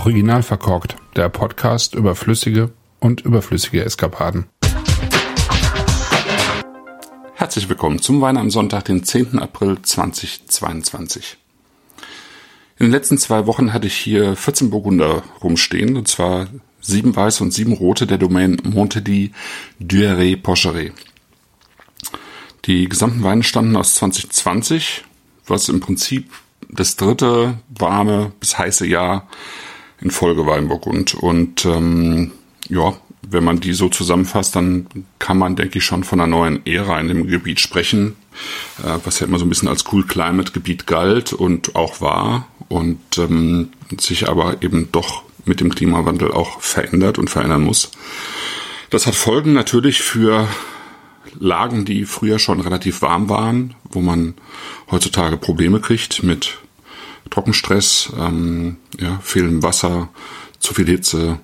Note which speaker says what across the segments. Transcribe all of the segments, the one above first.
Speaker 1: Original verkorkt, der Podcast über flüssige und überflüssige Eskapaden.
Speaker 2: Herzlich willkommen zum Wein am Sonntag, den 10. April 2022. In den letzten zwei Wochen hatte ich hier 14 Burgunder rumstehen, und zwar sieben weiße und sieben rote der Domain Montedy Dueré Pocheret. Die gesamten Weine standen aus 2020, was im Prinzip das dritte warme bis heiße Jahr in Folge Weinburgund. Und ähm, ja, wenn man die so zusammenfasst, dann kann man, denke ich, schon von einer neuen Ära in dem Gebiet sprechen, äh, was ja immer so ein bisschen als Cool Climate Gebiet galt und auch war und ähm, sich aber eben doch mit dem Klimawandel auch verändert und verändern muss. Das hat Folgen natürlich für Lagen, die früher schon relativ warm waren, wo man heutzutage Probleme kriegt mit Trockenstress, ähm, ja, fehlendem Wasser, zu viel Hitze,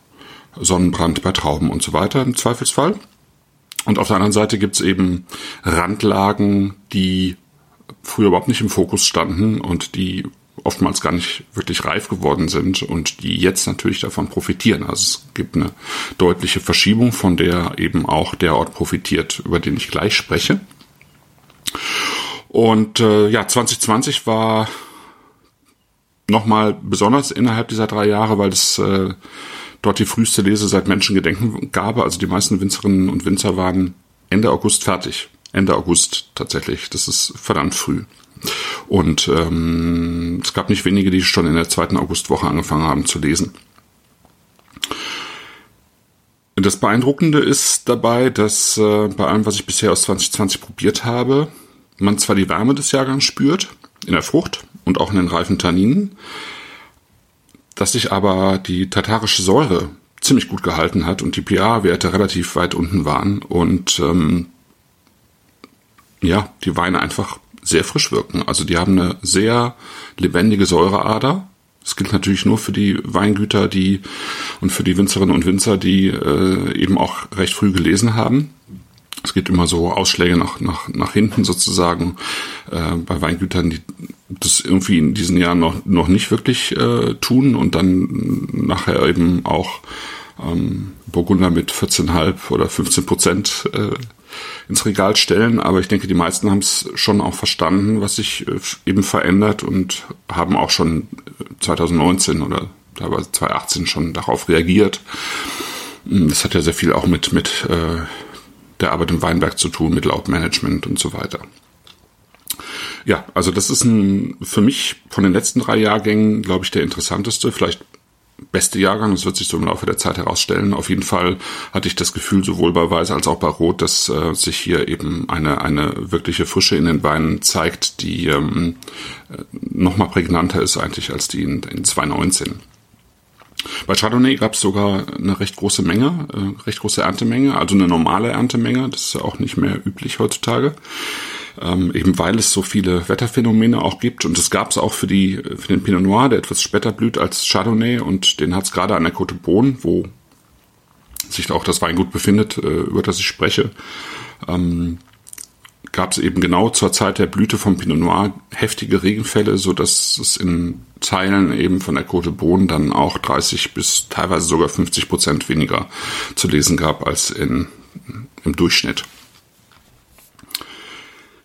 Speaker 2: Sonnenbrand bei Trauben und so weiter im Zweifelsfall. Und auf der anderen Seite gibt's eben Randlagen, die früher überhaupt nicht im Fokus standen und die oftmals gar nicht wirklich reif geworden sind und die jetzt natürlich davon profitieren. Also es gibt eine deutliche Verschiebung, von der eben auch der Ort profitiert, über den ich gleich spreche. Und äh, ja, 2020 war nochmal besonders innerhalb dieser drei Jahre, weil es äh, dort die früheste Lese seit Menschengedenken gab. Also die meisten Winzerinnen und Winzer waren Ende August fertig. Ende August tatsächlich. Das ist verdammt früh. Und ähm, es gab nicht wenige, die schon in der zweiten Augustwoche angefangen haben zu lesen. Das Beeindruckende ist dabei, dass äh, bei allem, was ich bisher aus 2020 probiert habe, man zwar die Wärme des Jahrgangs spürt, in der Frucht und auch in den reifen Tanninen, dass sich aber die tatarische Säure ziemlich gut gehalten hat und die pH-Werte relativ weit unten waren und ähm, ja, die Weine einfach sehr frisch wirken. Also die haben eine sehr lebendige Säureader. Das gilt natürlich nur für die Weingüter, die und für die Winzerinnen und Winzer, die äh, eben auch recht früh gelesen haben. Es gibt immer so Ausschläge nach, nach, nach hinten sozusagen äh, bei Weingütern, die das irgendwie in diesen Jahren noch, noch nicht wirklich äh, tun und dann nachher eben auch ähm, Burgunder mit 14,5 oder 15 Prozent äh, ins Regal stellen. Aber ich denke, die meisten haben es schon auch verstanden, was sich äh, eben verändert und haben auch schon 2019 oder teilweise 2018 schon darauf reagiert. Das hat ja sehr viel auch mit, mit äh, der Arbeit im Weinberg zu tun, mit Lautmanagement und so weiter. Ja, also das ist ein, für mich von den letzten drei Jahrgängen, glaube ich, der interessanteste, vielleicht beste Jahrgang. Das wird sich so im Laufe der Zeit herausstellen. Auf jeden Fall hatte ich das Gefühl, sowohl bei Weiß als auch bei Rot, dass äh, sich hier eben eine, eine wirkliche Frische in den Weinen zeigt, die ähm, äh, nochmal prägnanter ist eigentlich als die in, in 2019. Bei Chardonnay gab es sogar eine recht große Menge, äh, recht große Erntemenge, also eine normale Erntemenge. Das ist ja auch nicht mehr üblich heutzutage ähm, eben weil es so viele Wetterphänomene auch gibt. Und das gab es auch für, die, für den Pinot Noir, der etwas später blüht als Chardonnay. Und den hat es gerade an der Côte Beaune, wo sich auch das Weingut befindet, äh, über das ich spreche, ähm, gab es eben genau zur Zeit der Blüte vom Pinot Noir heftige Regenfälle, so dass es in Teilen eben von der Côte Beaune dann auch 30 bis teilweise sogar 50 Prozent weniger zu lesen gab als in, im Durchschnitt.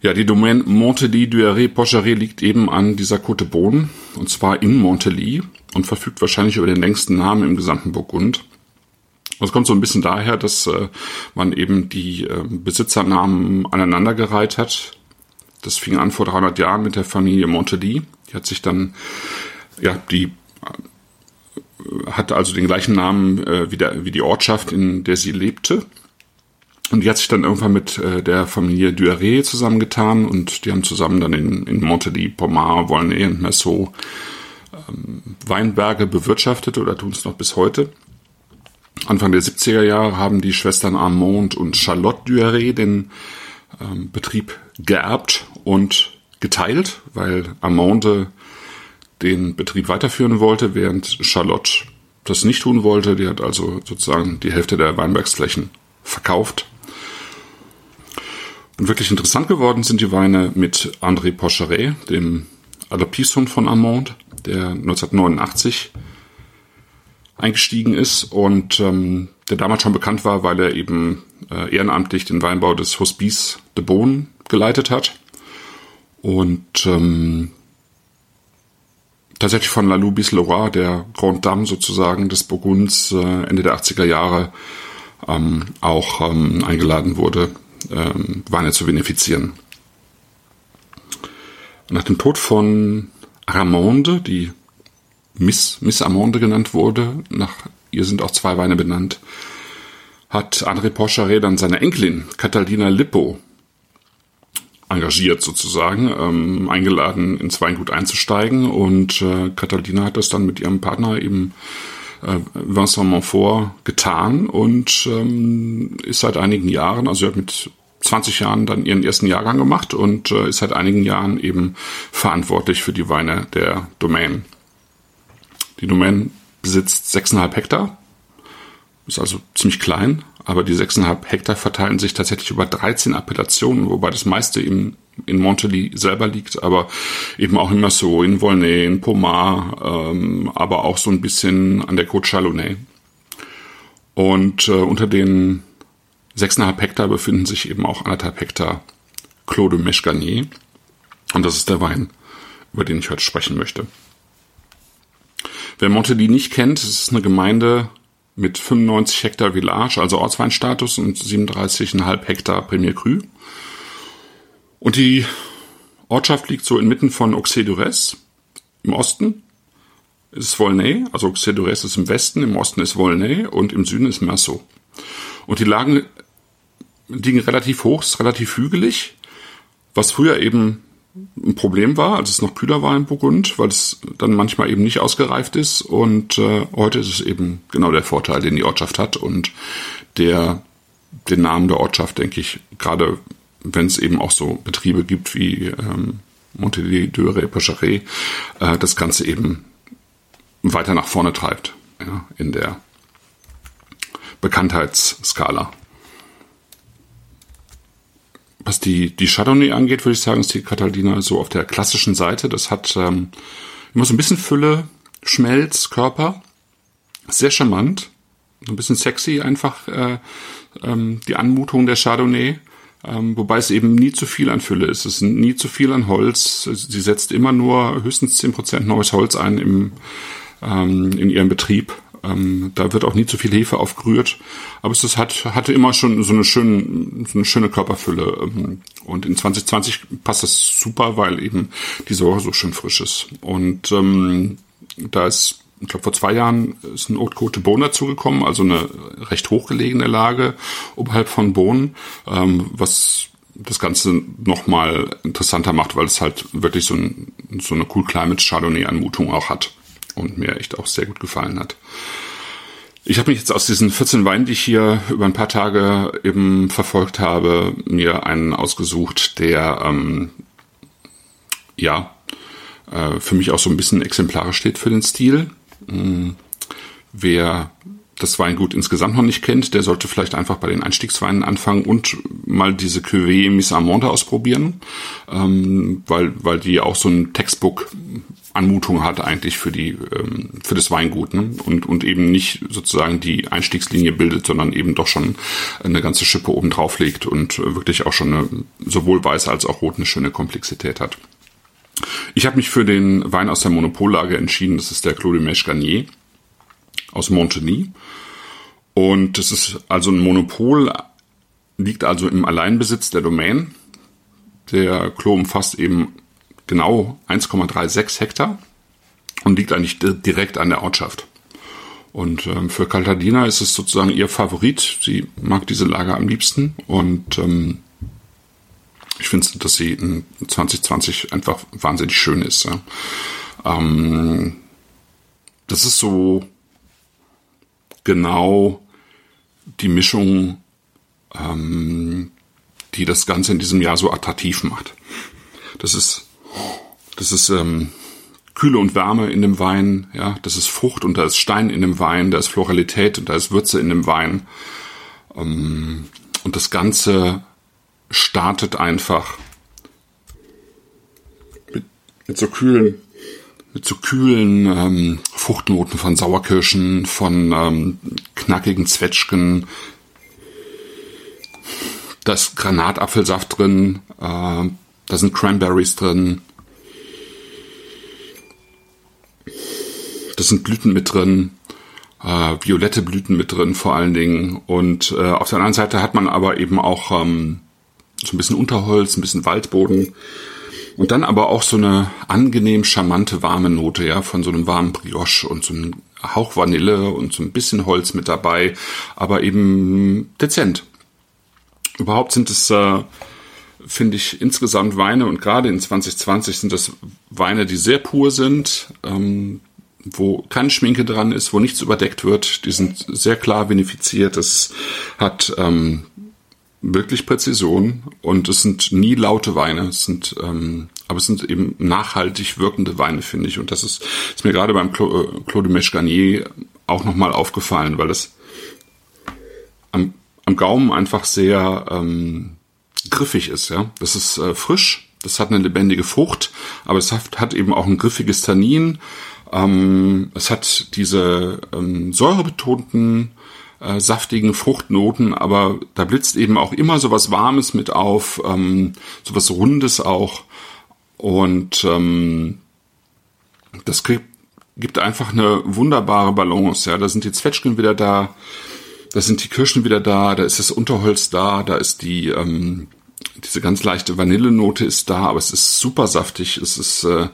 Speaker 2: Ja, die Domaine Montely Dueré Pocheret liegt eben an dieser Côte Beaune, und zwar in Montely und verfügt wahrscheinlich über den längsten Namen im gesamten Burgund. Das kommt so ein bisschen daher, dass äh, man eben die äh, Besitzernamen aneinandergereiht hat. Das fing an vor 300 Jahren mit der Familie Montely. Die hat sich dann, ja, die äh, hatte also den gleichen Namen äh, wie, der, wie die Ortschaft, in der sie lebte. Und die hat sich dann irgendwann mit äh, der Familie Duaré zusammengetan und die haben zusammen dann in, in Montely, Pomar, Volnay und Merceau ähm, Weinberge bewirtschaftet oder tun es noch bis heute. Anfang der 70er Jahre haben die Schwestern Armand und Charlotte Duaré den ähm, Betrieb geerbt und geteilt, weil Armande den Betrieb weiterführen wollte, während Charlotte das nicht tun wollte. Die hat also sozusagen die Hälfte der Weinbergsflächen verkauft und wirklich interessant geworden sind die Weine mit André Pocheret, dem Adoptivsohn von Armand, der 1989 eingestiegen ist und ähm, der damals schon bekannt war, weil er eben äh, ehrenamtlich den Weinbau des Hospice de Beaune geleitet hat. Und ähm, tatsächlich von La Lubis Leroy, der Grand Dame sozusagen des Burgunds, äh, Ende der 80er Jahre ähm, auch ähm, eingeladen wurde, ähm, Weine zu benefizieren. Nach dem Tod von Aramonde, die Miss, Miss Amonde genannt wurde, nach ihr sind auch zwei Weine benannt, hat André Poincaré dann seine Enkelin Catalina Lippo engagiert sozusagen, ähm, eingeladen ins Weingut einzusteigen und äh, Catalina hat das dann mit ihrem Partner eben äh, Vincent Montfort getan und ähm, ist seit einigen Jahren, also er hat mit 20 Jahren dann ihren ersten Jahrgang gemacht und äh, ist seit einigen Jahren eben verantwortlich für die Weine der Domain. Die Domain besitzt 6,5 Hektar, ist also ziemlich klein, aber die 6,5 Hektar verteilen sich tatsächlich über 13 Appellationen, wobei das meiste eben in Montelly selber liegt, aber eben auch in Meursault, in Volnay, in Pomar, ähm, aber auch so ein bisschen an der Côte Chalonnais. Und äh, unter den 6,5 Hektar befinden sich eben auch anderthalb Hektar Clos de Mèche Und das ist der Wein, über den ich heute sprechen möchte. Wer Montelly nicht kennt, es ist eine Gemeinde mit 95 Hektar Village, also Ortsweinstatus und 37,5 Hektar Premier Cru. Und die Ortschaft liegt so inmitten von Auxerre-Durès im Osten ist Volnay, also Auxerre-Durès ist im Westen, im Osten ist Volnay und im Süden ist Meursault. Und die Lagen liegen relativ hoch, ist relativ hügelig, was früher eben ein Problem war, als es noch kühler war in Burgund, weil es dann manchmal eben nicht ausgereift ist. Und äh, heute ist es eben genau der Vorteil, den die Ortschaft hat und der den Namen der Ortschaft, denke ich, gerade wenn es eben auch so Betriebe gibt wie ähm, Montelier, Döre, Pocharet, äh, das Ganze eben weiter nach vorne treibt ja, in der Bekanntheitsskala. Was die, die Chardonnay angeht, würde ich sagen, ist die Catalina so auf der klassischen Seite. Das hat ähm, immer so ein bisschen Fülle, Schmelz, Körper. Sehr charmant. So ein bisschen sexy einfach äh, ähm, die Anmutung der Chardonnay. Ähm, wobei es eben nie zu viel an Fülle ist. Es ist nie zu viel an Holz. Sie setzt immer nur höchstens zehn Prozent neues Holz ein im, ähm, in ihrem Betrieb. Ähm, da wird auch nie zu viel Hefe aufgerührt. Aber es ist, hat, hatte immer schon so eine, schöne, so eine schöne Körperfülle. Ähm, und in 2020 passt das super, weil eben die Säure so schön frisch ist. Und ähm, da ist ich glaube, vor zwei Jahren ist ein Haute Côte Beaune dazugekommen, also eine recht hochgelegene Lage oberhalb von Beaune, ähm, was das Ganze nochmal interessanter macht, weil es halt wirklich so, ein, so eine Cool Climate Chardonnay Anmutung auch hat und mir echt auch sehr gut gefallen hat. Ich habe mich jetzt aus diesen 14 Weinen, die ich hier über ein paar Tage eben verfolgt habe, mir einen ausgesucht, der ähm, ja äh, für mich auch so ein bisschen exemplarisch steht für den Stil. Hm, wer das Weingut insgesamt noch nicht kennt, der sollte vielleicht einfach bei den Einstiegsweinen anfangen und mal diese Cuvée Miss Amonde ausprobieren, ähm, weil, weil die auch so ein Textbook Anmutung hat eigentlich für die ähm, für das Weingut ne? und und eben nicht sozusagen die Einstiegslinie bildet, sondern eben doch schon eine ganze Schippe oben drauf legt und wirklich auch schon eine, sowohl weiß als auch rot eine schöne Komplexität hat. Ich habe mich für den Wein aus der Monopollage entschieden. Das ist der Clos de Mèche Garnier aus Montagny. Und das ist also ein Monopol, liegt also im Alleinbesitz der Domain. Der Klo umfasst eben genau 1,36 Hektar und liegt eigentlich direkt an der Ortschaft. Und ähm, für Caltadina ist es sozusagen ihr Favorit. Sie mag diese Lage am liebsten und ähm, ich finde, dass sie in 2020 einfach wahnsinnig schön ist. Ja. Ähm, das ist so genau die Mischung, ähm, die das Ganze in diesem Jahr so attraktiv macht. Das ist, das ist ähm, Kühle und Wärme in dem Wein, ja, das ist Frucht und da ist Stein in dem Wein, da ist Floralität und da ist Würze in dem Wein. Ähm, und das Ganze startet einfach mit, mit so kühlen, mit so kühlen ähm, Fruchtnoten von Sauerkirschen, von ähm, knackigen Zwetschgen. Da ist Granatapfelsaft drin, äh, da sind Cranberries drin. Da sind Blüten mit drin, äh, violette Blüten mit drin vor allen Dingen. Und äh, auf der anderen Seite hat man aber eben auch ähm, so ein bisschen Unterholz, ein bisschen Waldboden. Und dann aber auch so eine angenehm charmante warme Note, ja, von so einem warmen Brioche und so einem Hauch Vanille und so ein bisschen Holz mit dabei, aber eben dezent. Überhaupt sind es, äh, finde ich, insgesamt Weine und gerade in 2020 sind das Weine, die sehr pur sind, ähm, wo keine Schminke dran ist, wo nichts überdeckt wird. Die sind sehr klar vinifiziert. Es hat ähm, wirklich Präzision und es sind nie laute Weine. Es sind, ähm, aber es sind eben nachhaltig wirkende Weine, finde ich. Und das ist, ist mir gerade beim Clos, Clos de Meche Garnier auch nochmal aufgefallen, weil es am, am Gaumen einfach sehr ähm, griffig ist. Ja, das ist äh, frisch. Das hat eine lebendige Frucht, aber es hat, hat eben auch ein griffiges Tannin. Ähm, es hat diese ähm, säurebetonten äh, saftigen Fruchtnoten, aber da blitzt eben auch immer so was Warmes mit auf, ähm, so was Rundes auch. Und ähm, das kriegt, gibt einfach eine wunderbare Balance. Ja, da sind die Zwetschgen wieder da, da sind die Kirschen wieder da, da ist das Unterholz da, da ist die ähm, diese ganz leichte Vanillenote ist da, aber es ist super saftig, es ist äh,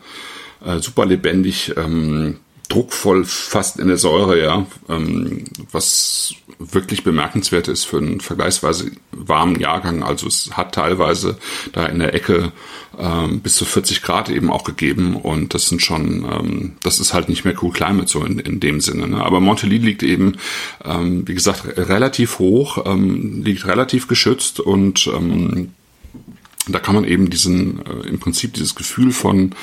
Speaker 2: äh, super lebendig. Ähm, druckvoll fast in der Säure, ja, ähm, was wirklich bemerkenswert ist für einen vergleichsweise warmen Jahrgang. Also es hat teilweise da in der Ecke ähm, bis zu 40 Grad eben auch gegeben und das sind schon, ähm, das ist halt nicht mehr cool climate so in, in dem Sinne. Ne? Aber Montelie liegt eben, ähm, wie gesagt, relativ hoch, ähm, liegt relativ geschützt und ähm, da kann man eben diesen, äh, im Prinzip dieses Gefühl von,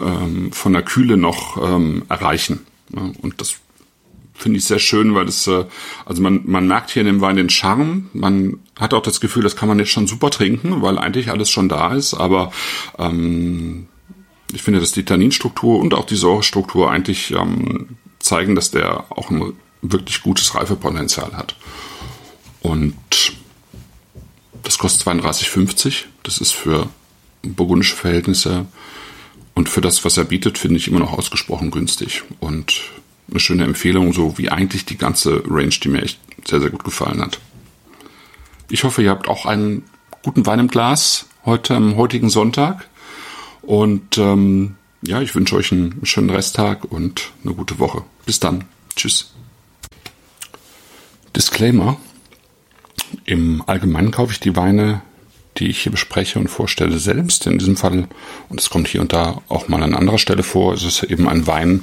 Speaker 2: ähm, von der Kühle noch ähm, erreichen. Ja, und das finde ich sehr schön, weil das, äh, also man, man merkt hier in dem Wein den Charme. Man hat auch das Gefühl, das kann man jetzt schon super trinken, weil eigentlich alles schon da ist. Aber ähm, ich finde, dass die Tanninstruktur und auch die Säurestruktur eigentlich ähm, zeigen, dass der auch ein wirklich gutes Reifepotenzial hat. Und das kostet 32,50. Das ist für burgundische Verhältnisse und für das, was er bietet, finde ich immer noch ausgesprochen günstig. Und eine schöne Empfehlung, so wie eigentlich die ganze Range, die mir echt sehr, sehr gut gefallen hat. Ich hoffe, ihr habt auch einen guten Wein im Glas heute am heutigen Sonntag. Und ähm, ja, ich wünsche euch einen schönen Resttag und eine gute Woche. Bis dann. Tschüss. Disclaimer. Im Allgemeinen kaufe ich die Weine, die ich hier bespreche und vorstelle, selbst. In diesem Fall, und es kommt hier und da auch mal an anderer Stelle vor, es ist eben ein Wein,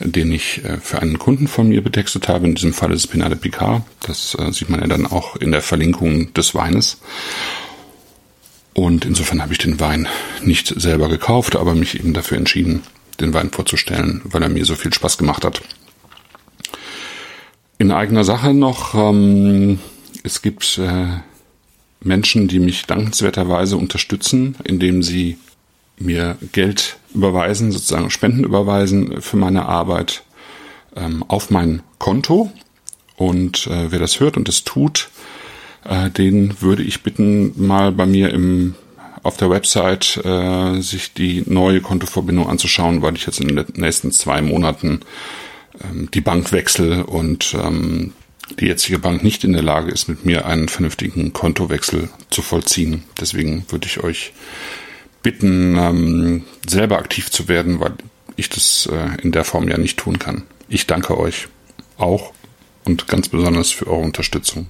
Speaker 2: den ich äh, für einen Kunden von mir betextet habe. In diesem Fall ist es Pinade Picard. Das äh, sieht man ja dann auch in der Verlinkung des Weines. Und insofern habe ich den Wein nicht selber gekauft, aber mich eben dafür entschieden, den Wein vorzustellen, weil er mir so viel Spaß gemacht hat. In eigener Sache noch, ähm, es gibt äh, Menschen, die mich dankenswerterweise unterstützen, indem sie mir Geld überweisen, sozusagen Spenden überweisen für meine Arbeit ähm, auf mein Konto. Und äh, wer das hört und das tut, äh, den würde ich bitten, mal bei mir im auf der Website äh, sich die neue Kontoverbindung anzuschauen, weil ich jetzt in den nächsten zwei Monaten ähm, die Bank wechsle und ähm, die jetzige Bank nicht in der Lage ist, mit mir einen vernünftigen Kontowechsel zu vollziehen. Deswegen würde ich euch bitten, ähm, selber aktiv zu werden, weil ich das äh, in der Form ja nicht tun kann. Ich danke euch auch und ganz besonders für eure Unterstützung.